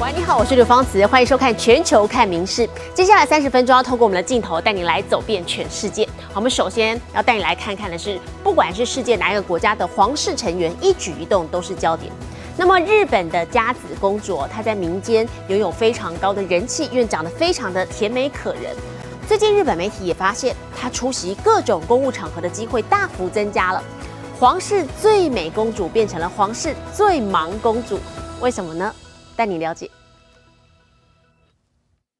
喂，你好，我是刘芳慈，欢迎收看《全球看名事》。接下来三十分钟要透过我们的镜头带你来走遍全世界。好，我们首先要带你来看看的是，不管是世界哪一个国家的皇室成员，一举一动都是焦点。那么日本的佳子公主，她在民间拥有非常高的人气，因为长得非常的甜美可人。最近日本媒体也发现，她出席各种公务场合的机会大幅增加了，皇室最美公主变成了皇室最忙公主，为什么呢？带你了解。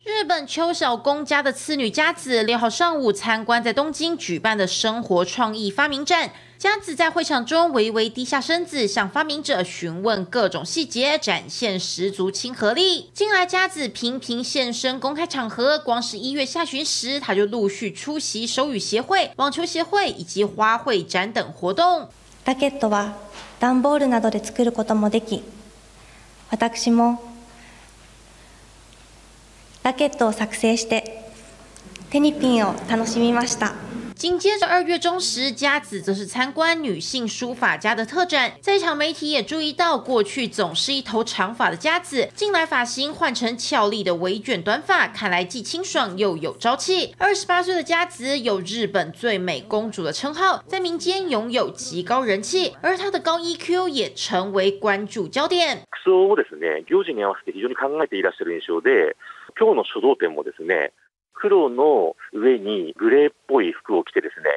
日本秋小宫家的次女佳子六号上午参观在东京举办的生活创意发明展。佳子在会场中微微低下身子，向发明者询问各种细节，展现十足亲和力。近来佳子频频现身公开场合，光是一月下旬时，他就陆续出席手语协会、网球协会以及花卉展等活动。ラケットは段ボールなどで作ることもでき、 私もラケットを作成してテニピンを楽しみました。紧接着二月中时，佳子则是参观女性书法家的特展。在场媒体也注意到，过去总是一头长发的佳子，近来发型换成俏丽的微卷短发，看来既清爽又有朝气。二十八岁的佳子有日本最美公主的称号，在民間拥有极高人气，而她的高 EQ 也成为关注焦点。服装をですね、行事に合わせて非常に考えていらっしゃる印象で、今日の書道展もですね。 黒の上にグレーっぽい服を着てですね、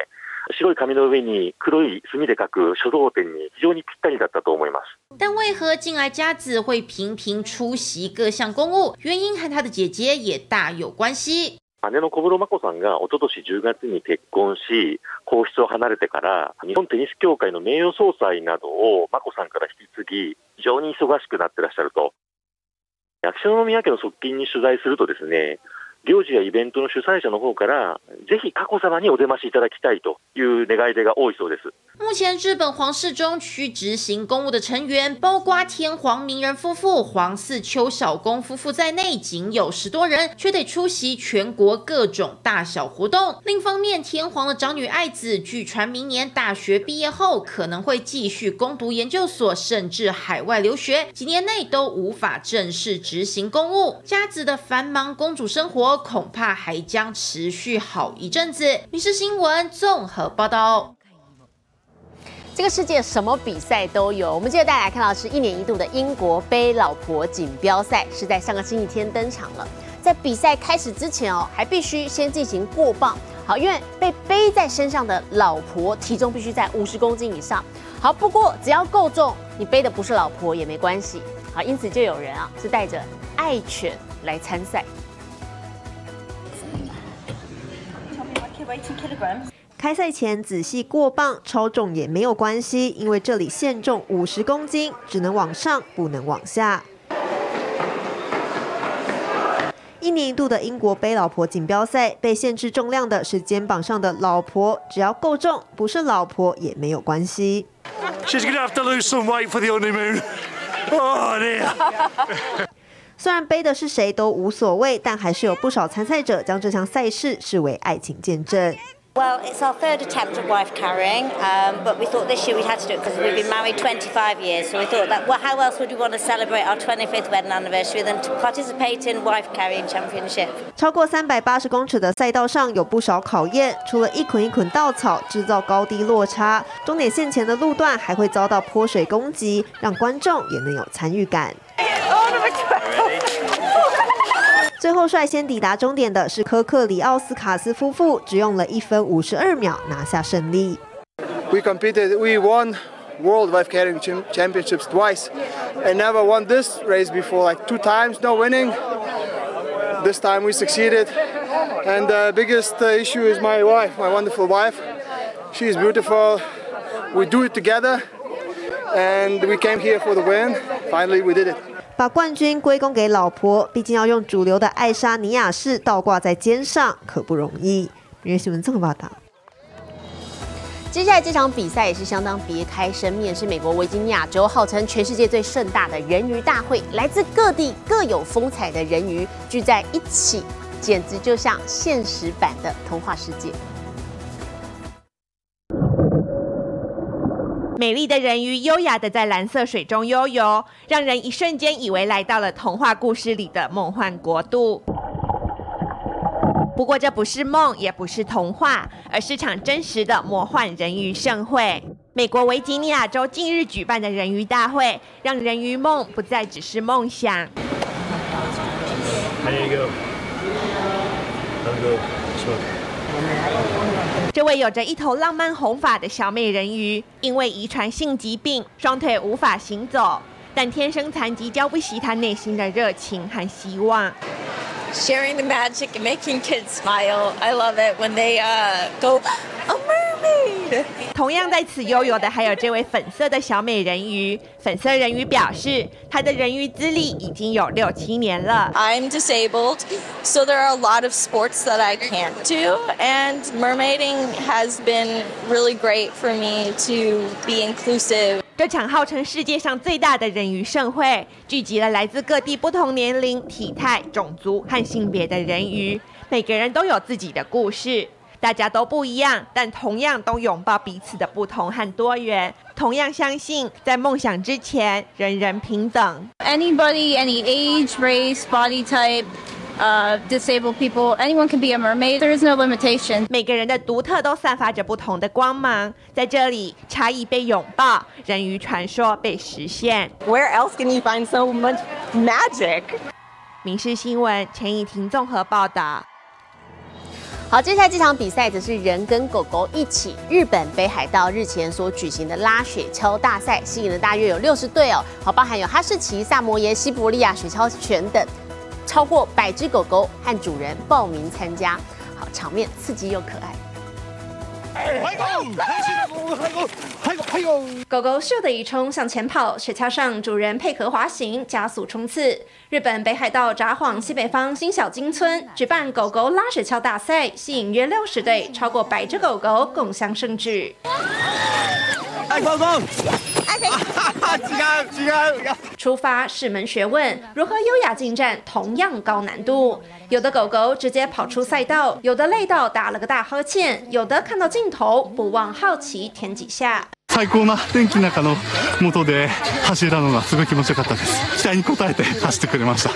白い紙の上に黒い墨で書く書道展に非常にぴったりだったと思います。但为何近来佳子会频频出席各项公务？原因和她的姐姐也大有关系。姉の小室眞子さんが一昨年10月に結婚し、皇室を離れてから、日本テニス協会の名誉総裁などを眞子さんから引き継ぎ、非常に忙しくなってらっしゃると。秋篠宮家の側近に取材するとですね、行事やイベントの主催者の方から、ぜひ佳子さまにお出ましいただきたいという願い出が多いそうです。目前日本皇室中需执行公务的成员，包括天皇明仁夫妇、皇四秋小宫夫妇在内，仅有十多人，却得出席全国各种大小活动。另一方面，天皇的长女爱子，据传明年大学毕业后，可能会继续攻读研究所，甚至海外留学，几年内都无法正式执行公务。家子的繁忙公主生活。恐怕还将持续好一阵子。民事新闻综合报道。这个世界什么比赛都有，我们接着带来看到是一年一度的英国杯老婆锦标赛，是在上个星期天登场了。在比赛开始之前哦，还必须先进行过磅。好，因为被背在身上的老婆体重必须在五十公斤以上。好，不过只要够重，你背的不是老婆也没关系。好，因此就有人啊是带着爱犬来参赛。开赛前仔细过磅，超重也没有关系，因为这里限重五十公斤，只能往上，不能往下。一年一度的英国背老婆锦标赛，被限制重量的是肩膀上的老婆，只要够重，不是老婆也没有关系。She's gonna have to lose some weight for the honeymoon. Oh dear. 虽然背的是谁都无所谓，但还是有不少参赛者将这项赛事视为爱情见证。Well, it's our third attempt at wife carrying, um, but we thought this year we had to do it because we've been married 25 years. So we thought that, well, how else would we want to celebrate our 25th wedding anniversary than to participate in wife carrying championship? 超过三百八十公尺的赛道上有不少考验，除了一捆一捆稻草制造高低落差，终点线前的路段还会遭到泼水攻击，让观众也能有参与感。 最后率先抵达终点的是科克里奥斯卡斯夫妇，只用了一分五十二秒拿下胜利。We competed, we won World Wife Carrying Championships twice, and never won this race before, like two times, no winning. This time we succeeded, and the biggest issue is my wife, my wonderful wife. She is beautiful. We do it together, and we came here for the win. Finally, we did it. 把冠军归功给老婆，毕竟要用主流的爱沙尼亚式倒挂在肩上，可不容易。明日新闻这么报道。接下来这场比赛也是相当别开生面，是美国维吉尼亚州号称全世界最盛大的人鱼大会，来自各地各有风采的人鱼聚在一起，简直就像现实版的童话世界。美丽的人鱼优雅的在蓝色水中悠游，让人一瞬间以为来到了童话故事里的梦幻国度。不过这不是梦，也不是童话，而是场真实的魔幻人鱼盛会。美国维吉尼亚州近日举办的人鱼大会，让人鱼梦不再只是梦想。这位有着一头浪漫红发的小美人鱼，因为遗传性疾病，双腿无法行走，但天生残疾浇不熄她内心的热情和希望。sharing the magic and making kids smile. I love it when they uh, go, 同样在此悠游的还有这位粉色的小美人鱼。粉色人鱼表示，她的人鱼资历已经有六七年了。I'm disabled, so there are a lot of sports that I can't do, and mermaiding has been really great for me to be inclusive. 这场号称世界上最大的人鱼盛会，聚集了来自各地不同年龄、体态、种族和性别的人鱼，每个人都有自己的故事。大家都不一样，但同样都拥抱彼此的不同和多元，同样相信在梦想之前，人人平等。Anybody, any age, race, body type. uh, disabled people. Anyone can be a mermaid. There is no limitation. 每个人的独特都散发着不同的光芒，在这里，差异被拥抱，人鱼传说被实现。Where else can you find so much magic? 民事新闻陈以婷综合报道。好，接下来这场比赛则是人跟狗狗一起。日本北海道日前所举行的拉雪橇大赛，吸引了大约有六十对哦，好，包含有哈士奇、萨摩耶、西伯利亚雪橇犬等。超过百只狗狗和主人报名参加，好场面刺激又可爱。狗狗咻的一冲向前跑，雪橇上主人配合滑行加速冲刺。日本北海道札幌西北方新小金村举办狗狗拉雪橇大赛，吸引约六十对超过百只狗狗共襄盛举。出发是门学问，如何优雅进站同样高难度。有的狗狗直接跑出赛道，有的累到打了个大呵欠，有的看到镜头不忘好奇舔几下。最高な天気の中の元で走れたのがすごい気持ちよかったです。期待に応えて走ってくれました。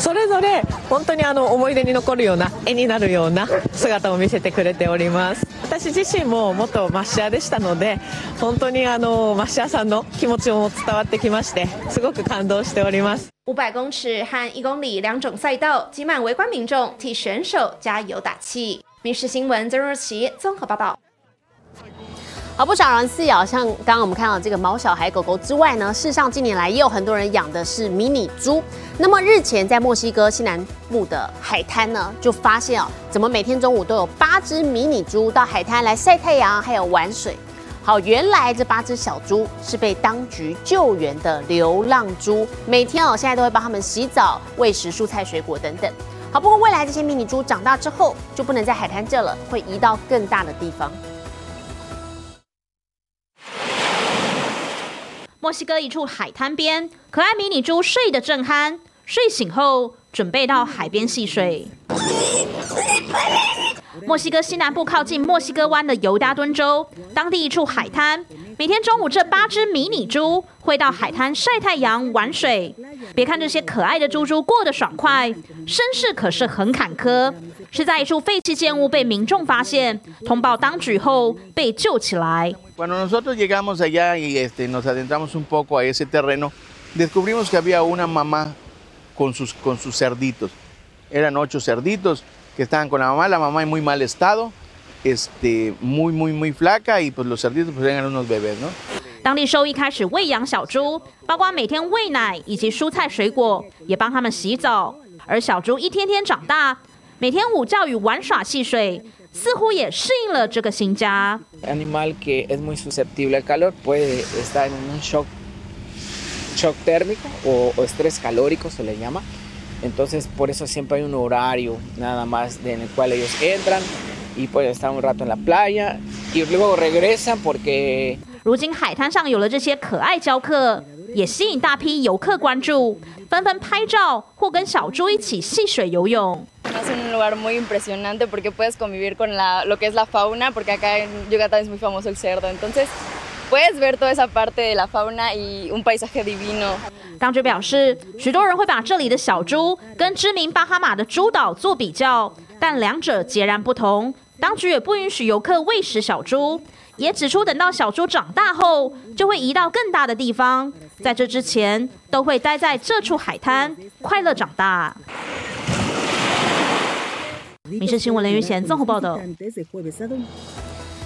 それぞれ本当にあの思い出に残るような絵になるような姿を見せてくれております私自身も元マッシャーでしたので本当にあのマッシャーさんの気持ちも伝わってきましてすごく感動しております500公尺和1公里两种赛道挤满围观民众替选手加油打气民事新闻曾若琪综合报道好，不少人饲养像刚刚我们看到这个毛小孩狗狗之外呢，事实上近年来也有很多人养的是迷你猪。那么日前在墨西哥西南部的海滩呢，就发现哦，怎么每天中午都有八只迷你猪到海滩来晒太阳，还有玩水。好，原来这八只小猪是被当局救援的流浪猪，每天哦现在都会帮他们洗澡、喂食、蔬菜、水果等等。好，不过未来这些迷你猪长大之后就不能在海滩这了，会移到更大的地方。墨西哥一处海滩边，可爱迷你猪睡得正酣，睡醒后准备到海边戏水。墨西哥西南部靠近墨西哥湾的尤达敦州，当地一处海滩，每天中午这八只迷你猪会到海滩晒太阳、玩水。别看这些可爱的猪猪过得爽快，身世可是很坎坷，是在一处废弃建物被民众发现，通报当局后被救起来。Cuando nosotros llegamos allá y este, nos adentramos un poco a ese terreno, descubrimos que había una mamá con sus, con sus cerditos. Eran ocho cerditos que estaban con la mamá, la mamá en muy mal estado, este, muy, muy, muy flaca y pues los cerditos pues eran unos bebés, ¿no? 当地兽医开始喂养小猪，包括每天喂奶以及蔬菜水果，也帮他们洗澡。而小猪一天天长大，每天午觉与玩耍戏水， 似乎也适应了这个新家。Animal que es muy susceptible al calor puede estar en un shock, shock térmico o, o estrés calórico se le llama. Entonces por eso siempre hay un horario nada más en el cual ellos entran y pueden estar un rato en la playa y luego regresan porque 如今海滩上有了这些可爱教客，也吸引大批游客关注，纷纷拍照或跟小猪一起戏水游泳。当局表示，许多人会把这里的小猪跟知名巴哈马的猪岛做比较，但两者截然不同。当局也不允许游客喂食小猪，也指出等到小猪长大后，就会移到更大的地方。在这之前，都会待在这处海滩，快乐长大。民事新闻雷云贤综合报道。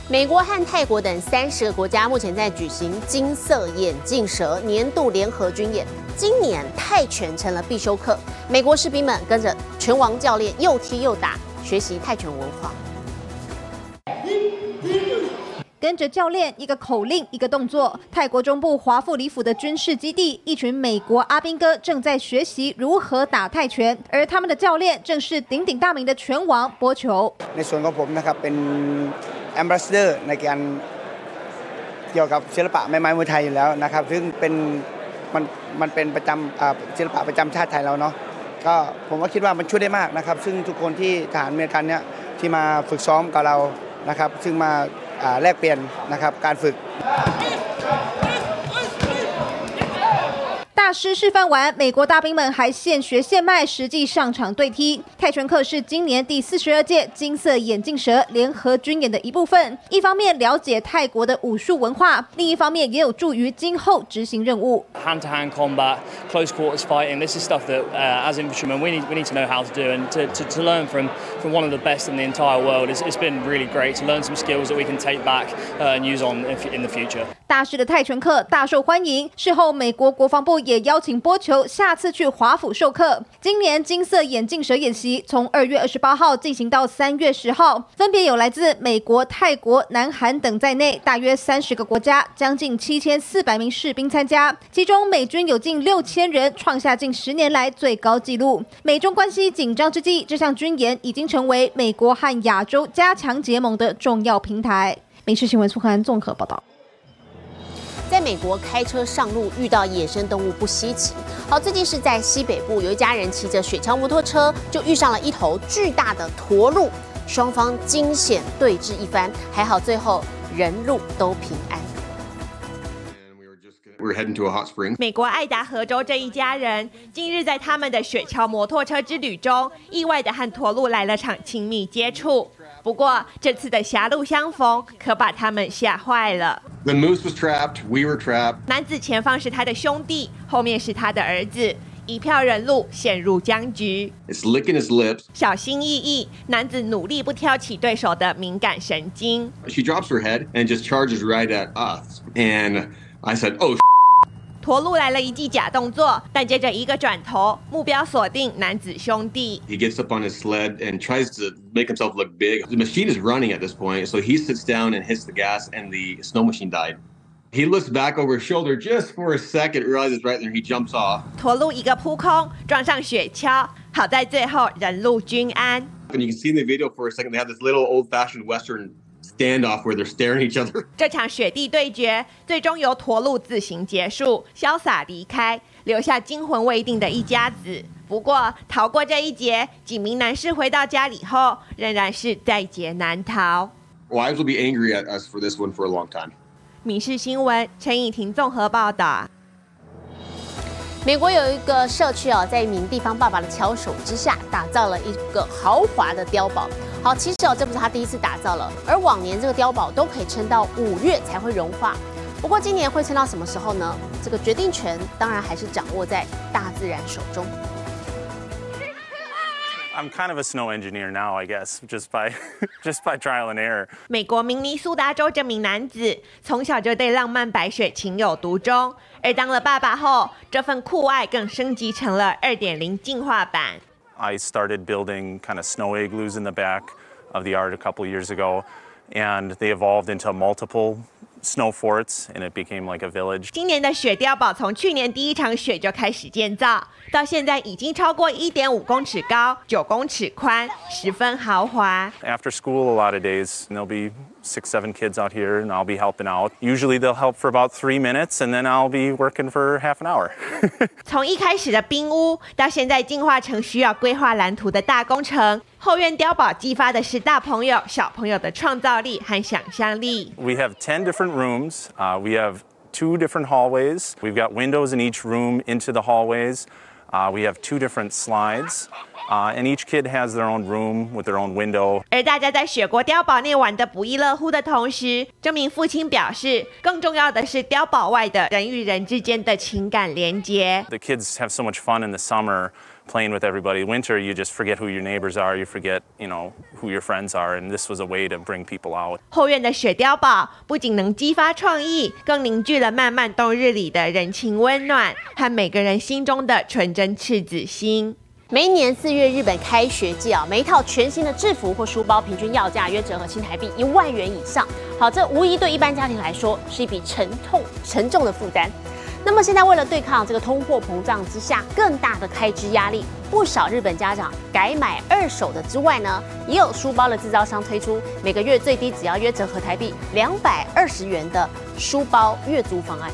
美国和泰国等三十个国家目前在举行金色眼镜蛇年度联合军演。今年泰拳成了必修课，美国士兵们跟着拳王教练又踢又打，学习泰拳文化。跟着教练，一个口令，一个动作。泰国中部华富里府的军事基地，一群美国阿兵哥正在学习如何打泰拳，而他们的教练正是鼎鼎大名的拳王波球。ในส่วนของผมนะครับเป็นแอมบาสเดอร์ในการเกี่ยวกับศิลปะไม้ไม้มวยไทยอยู่แล้วนะครับซึ่งเป็นมันมันเป็นประจำศิลปะประจำชาติไทยเราเนาะก็ผมก็คิดว่ามันช่วยได้มากนะครับ ซึ่งทุกคนที่ทหารอเมริกันเนี่ยที่มาฝึกซ้อมกับเรานะครับ ซึ่งมา แลกเปลี่ยนนะครับการฝึก 大师示范完，美国大兵们还现学现卖，实际上场对踢。泰拳课是今年第四十二届金色眼镜蛇联合军演的一部分。一方面了解泰国的武术文化，另一方面也有助于今后执行任务。Hand-to-hand combat, close quarters fighting. This is stuff that, uh, as infantrymen, we need we need to know how to do, and to, to, learn from from one of the best in the entire world. It's, it's been really great to learn some skills that we can take back uh, and use on in the future. 大师的泰拳课大受欢迎。事后，美国国防部也也邀请波球下次去华府授课。今年金色眼镜蛇演习从二月二十八号进行到三月十号，分别有来自美国、泰国、南韩等在内大约三十个国家，将近七千四百名士兵参加，其中美军有近六千人，创下近十年来最高纪录。美中关系紧张之际，这项军演已经成为美国和亚洲加强结盟的重要平台。民事新闻苏涵综合报道。在美国开车上路遇到野生动物不稀奇。好，最近是在西北部，有一家人骑着雪橇摩托车，就遇上了一头巨大的驼鹿，双方惊险对峙一番，还好最后人鹿都平安。美国爱达荷州这一家人近日在他们的雪橇摩托车之旅中，意外的和驼鹿来了场亲密接触。不过这次的狭路相逢可把他们吓坏了。The moose was trapped, we were trapped. 男子前方是他的兄弟，后面是他的儿子，一票人鹿陷入僵局。 It's licking his lips. 小心翼翼，男子努力不挑起对手的敏感神经。 She drops her head and just charges right at us. And I said, "Oh." 驼鹿来了一记假动作，但接着一个转头，目标锁定男子兄弟。 He gets up on his sled and tries to make himself look big. The machine is running at this point, so he sits down and hits the gas, and the snow machine died. He looks back over his shoulder just for a second, realizes right there, he jumps off. 驼鹿一个扑空，撞上雪橇，好在最后人鹿均安。 And you can see in the video for a second, they have this little old-fashioned Western standoff where they're staring each other. 这场雪地对决最终由驼鹿自行结束，潇洒离开，留下惊魂未定的一家子。不过逃过这一劫，几名男士回到家里后，仍然是在劫难逃。Wives will be angry at us for this one for a long time. 民事新闻陈以婷综合报道。美国有一个社区哦，在一名地方爸爸的巧手之下，打造了一个豪华的碉堡。好，其实哦，这不是他第一次打造了，而往年这个碉堡都可以撑到五月才会融化。不过今年会撑到什么时候呢？这个决定权当然还是掌握在大自然手中。I'm kind of a snow engineer now, I guess, just by just by trial and error. 美国明尼苏达州这名男子从小就对浪漫白雪情有独钟，而当了爸爸后，这份酷爱更升级成了2.0进化版。I started building kind of snow igloos in the back of the yard a couple years ago, and they evolved into multiple snow forts, and it became like a village. 今年的雪碉堡从去年第一场雪就开始建造，到现在已经超过1.5公尺高、9公尺宽，十分豪华。 After school, a lot of days, and there'll be six, seven kids out here, and I'll be helping out. Usually they'll help for about three minutes, and then I'll be working for half an hour. 从一开始的冰屋，到现在进化成需要规划蓝图的大工程，后院碉堡激发的是大朋友、小朋友的创造力和想象力。 We have 10 different rooms. Uh, we have two different hallways. We've got windows in each room into the hallways. Uh, we have two different slides. Uh, and each kid has their own room with their own window. 而大家在雪国碉堡内玩得不亦乐乎的同时，这名父亲表示，更重要的是碉堡外的人与人之间的情感连接。 The kids have so much fun in the summer Playing with everybody. Winter, you just forget who your neighbors are. You forget, you know, who your friends are. And this was a way to bring people out. 后院的雪碉堡不仅能激发创意，更凝聚了漫漫冬日里的人情温暖和每个人心中的纯真赤子心。每一年四月，日本开学季啊，每一套全新的制服或书包平均要价约折合新台币一万元以上。好，这无疑对一般家庭来说是一笔沉痛沉重的负担。那么现在为了对抗这个通货膨胀之下更大的开支压力，不少日本家长改买二手的之外呢，也有书包的制造商推出每个月最低只要约折合台币两百二十元的书包月租方案。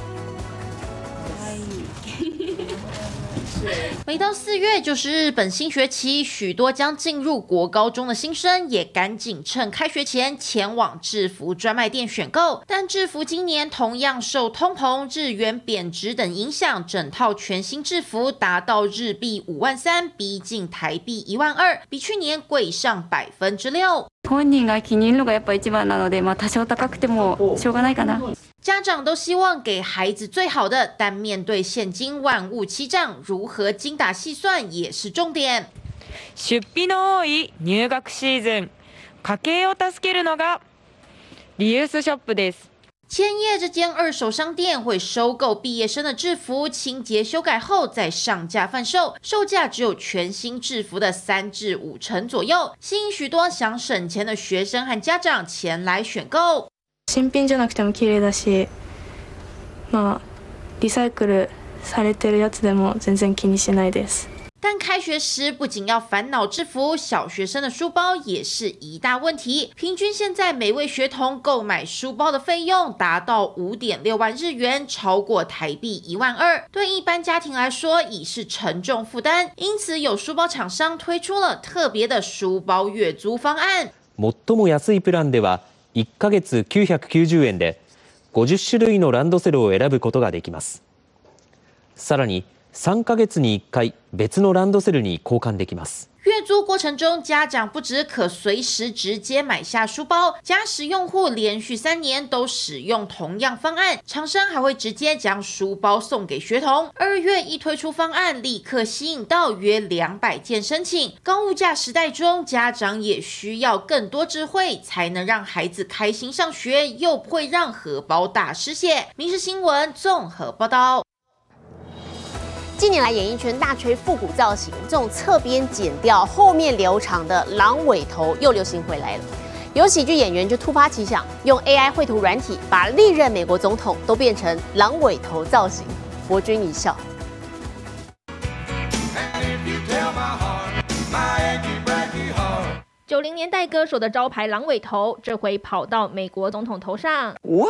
每到四月就是日本新学期，许多将进入国高中的新生也赶紧趁开学前前往制服专卖店选购。但制服今年同样受通膨、日元贬值等影响，整套全新制服达到日币五万三，逼近台币一万二，比去年贵上百分之六。本人が気に入るのがやっぱ一番なので、まあ多少高くてもしょうがないかな。家長都希望給孩子最好的，但面對現金萬物齊漲，如何精打細算也是重點。出費の多い入学シーズン家計を助けるのがリユースショップです千叶这间二手商店会收购毕业生的制服，清洁修改后再上架贩售，售价只有全新制服的三至五成左右，吸引许多想省钱的学生和家长前来选购。新品じゃなくても綺麗だしまあリサイクルされてるやつでも全然気にしないです 但开学时不仅要烦恼制服，小学生的书包也是一大问题。平均现在每位学童购买书包的费用达到五点六万日元，超过台币一万二，对一般家庭来说已是沉重负担。因此，有书包厂商推出了特别的书包月租方案。最も安いプランでは1ヶ月990円で50種類のランドセルを選ぶことができますさらに 3ヶ月に1回別のランドセルに交換できます月租过程中，家长不只可随时直接买下书包，假使用户连续三年都使用同样方案，厂商还会直接将书包送给学童。二月一推出方案，立刻吸引到约两百件申请。高物价时代中，家长也需要更多智慧，才能让孩子开心上学，又不会让荷包大失血。民事新闻综合报道。 近年来，演艺圈大吹复古造型，这种侧边剪掉、后面留长的狼尾头又流行回来了。有喜剧演员就突发奇想，用 AI 绘图软体把历任美国总统都变成狼尾头造型，博君一笑。九零年代歌手的招牌狼尾头，这回跑到美国总统头上。What？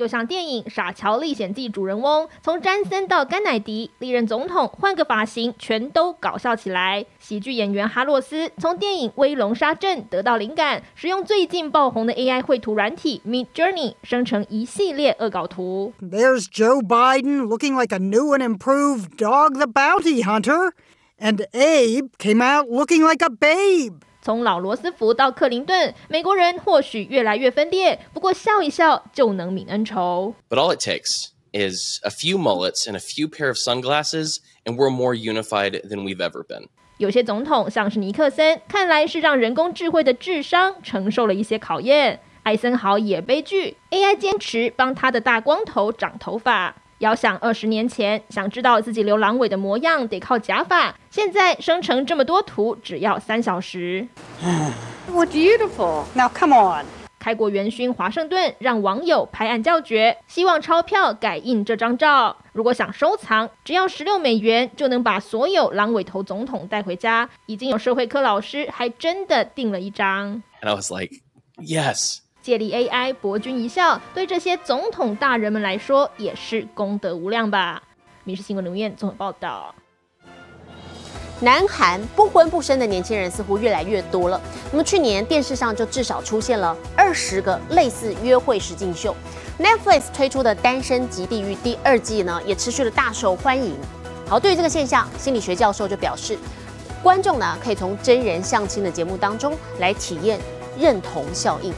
就像电影《傻乔历险记》主人翁，从詹森到甘乃迪，历任总统换个发型，全都搞笑起来。喜剧演员哈洛斯从电影《威龙沙阵》得到灵感，使用最近爆红的 AI 绘图软体 Mid Journey 生成一系列恶搞图。There's Joe Biden looking like a new and improved Dog the Bounty Hunter, and Abe came out looking like a babe. 从老罗斯福到克林顿，美国人或许越来越分裂，不过笑一笑就能泯恩仇。But all it takes is a few mullets and a few pair of sunglasses, and we're more unified than we've ever been. 有些总统像是尼克森，看来是让人工智慧的智商承受了一些考验。艾森豪也悲剧，AI 坚持帮他的大光头长头发。遥想二十年前，想知道自己留狼尾的模样得靠假发，现在生成这么多图只要三小时。What beautiful! Now come on. 开国元勋华盛顿让网友拍案叫绝，希望钞票改印这张照。如果想收藏，只要十六美元就能把所有狼尾头总统带回家。已经有社会科老师还真的订了一张。And I was like, yes. 借力 AI 博君一笑，对这些总统大人们来说也是功德无量吧。民事新闻留言综合报道。南韩不婚不生的年轻人似乎越来越多了。那么去年电视上就至少出现了二十个类似约会实境秀。Netflix 推出的《单身即地狱》第二季呢，也持续的大受欢迎。好，对于这个现象，心理学教授就表示，观众呢可以从真人相亲的节目当中来体验认同效应。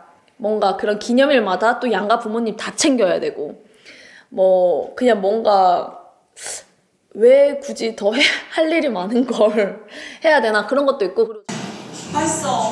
뭔가 그런 기념일마다 또 양가 부모님 다 챙겨야 되고 뭐 그냥 뭔가 왜 굳이 더 할 일이 많은 걸 해야 되나 그런 것도 있고 맛있어.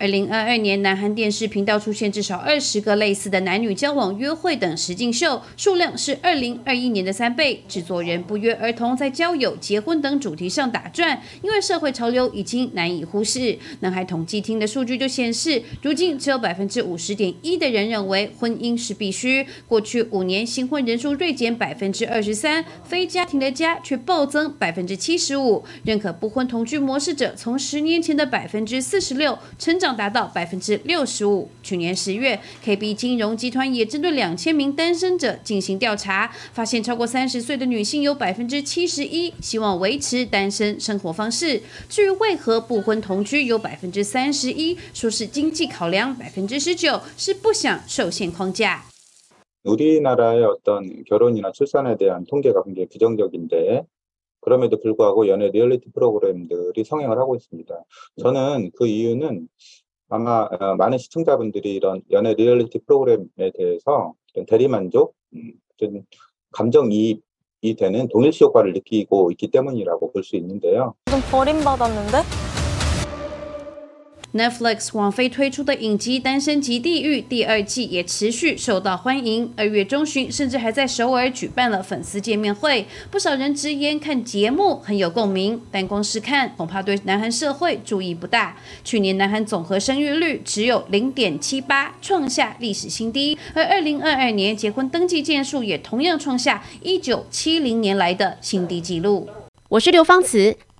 二零二二年，南韩电视频道出现至少二十个类似的男女交往、约会等实境秀，数量是二零二一年的三倍。制作人不约而同在交友、结婚等主题上打转，因为社会潮流已经难以忽视。南海统计厅的数据就显示，如今只有百分之五十点一的人认为婚姻是必须。过去五年，新婚人数锐减百分之二十三，非家庭的家却暴增百分之七十五。认可不婚同居模式者从十年前的百分之四十六成长。达到百分之六十五。去年十月，KB 金融集团也针对两千名单身者进行调查，发现超过三十岁的女性有百分之七十一希望维持单身生活方式。至于为何不婚同居，有百分之三十一说是经济考量，百分之十九是不想受限框架。 우리나라의 어떤 결혼이나 출산에 대한 통계가 굉장히 부정적인데 그럼에도 불구하고 연애 리얼리티 프로그램들이 성행을 하고 있습니다. 저는 그 이유는 아마 많은 시청자분들이 이런 연애 리얼리티 프로그램에 대해서 대리만족, 좀 감정이입이 되는 동일시 효과를 느끼고 있기 때문이라고 볼 수 있는데요. 좀 버림받았는데? Netflix 网飞推出的影集《单身即地狱》第二季也持续受到欢迎。二月中旬，甚至还在首尔举办了粉丝见面会，不少人直言看节目很有共鸣，但光是看恐怕对南韩社会注意不大。去年南韩总和生育率只有零点七八，创下历史新低，而二零二二年结婚登记件数也同样创下一九七零年来的新低纪录。我是刘芳慈。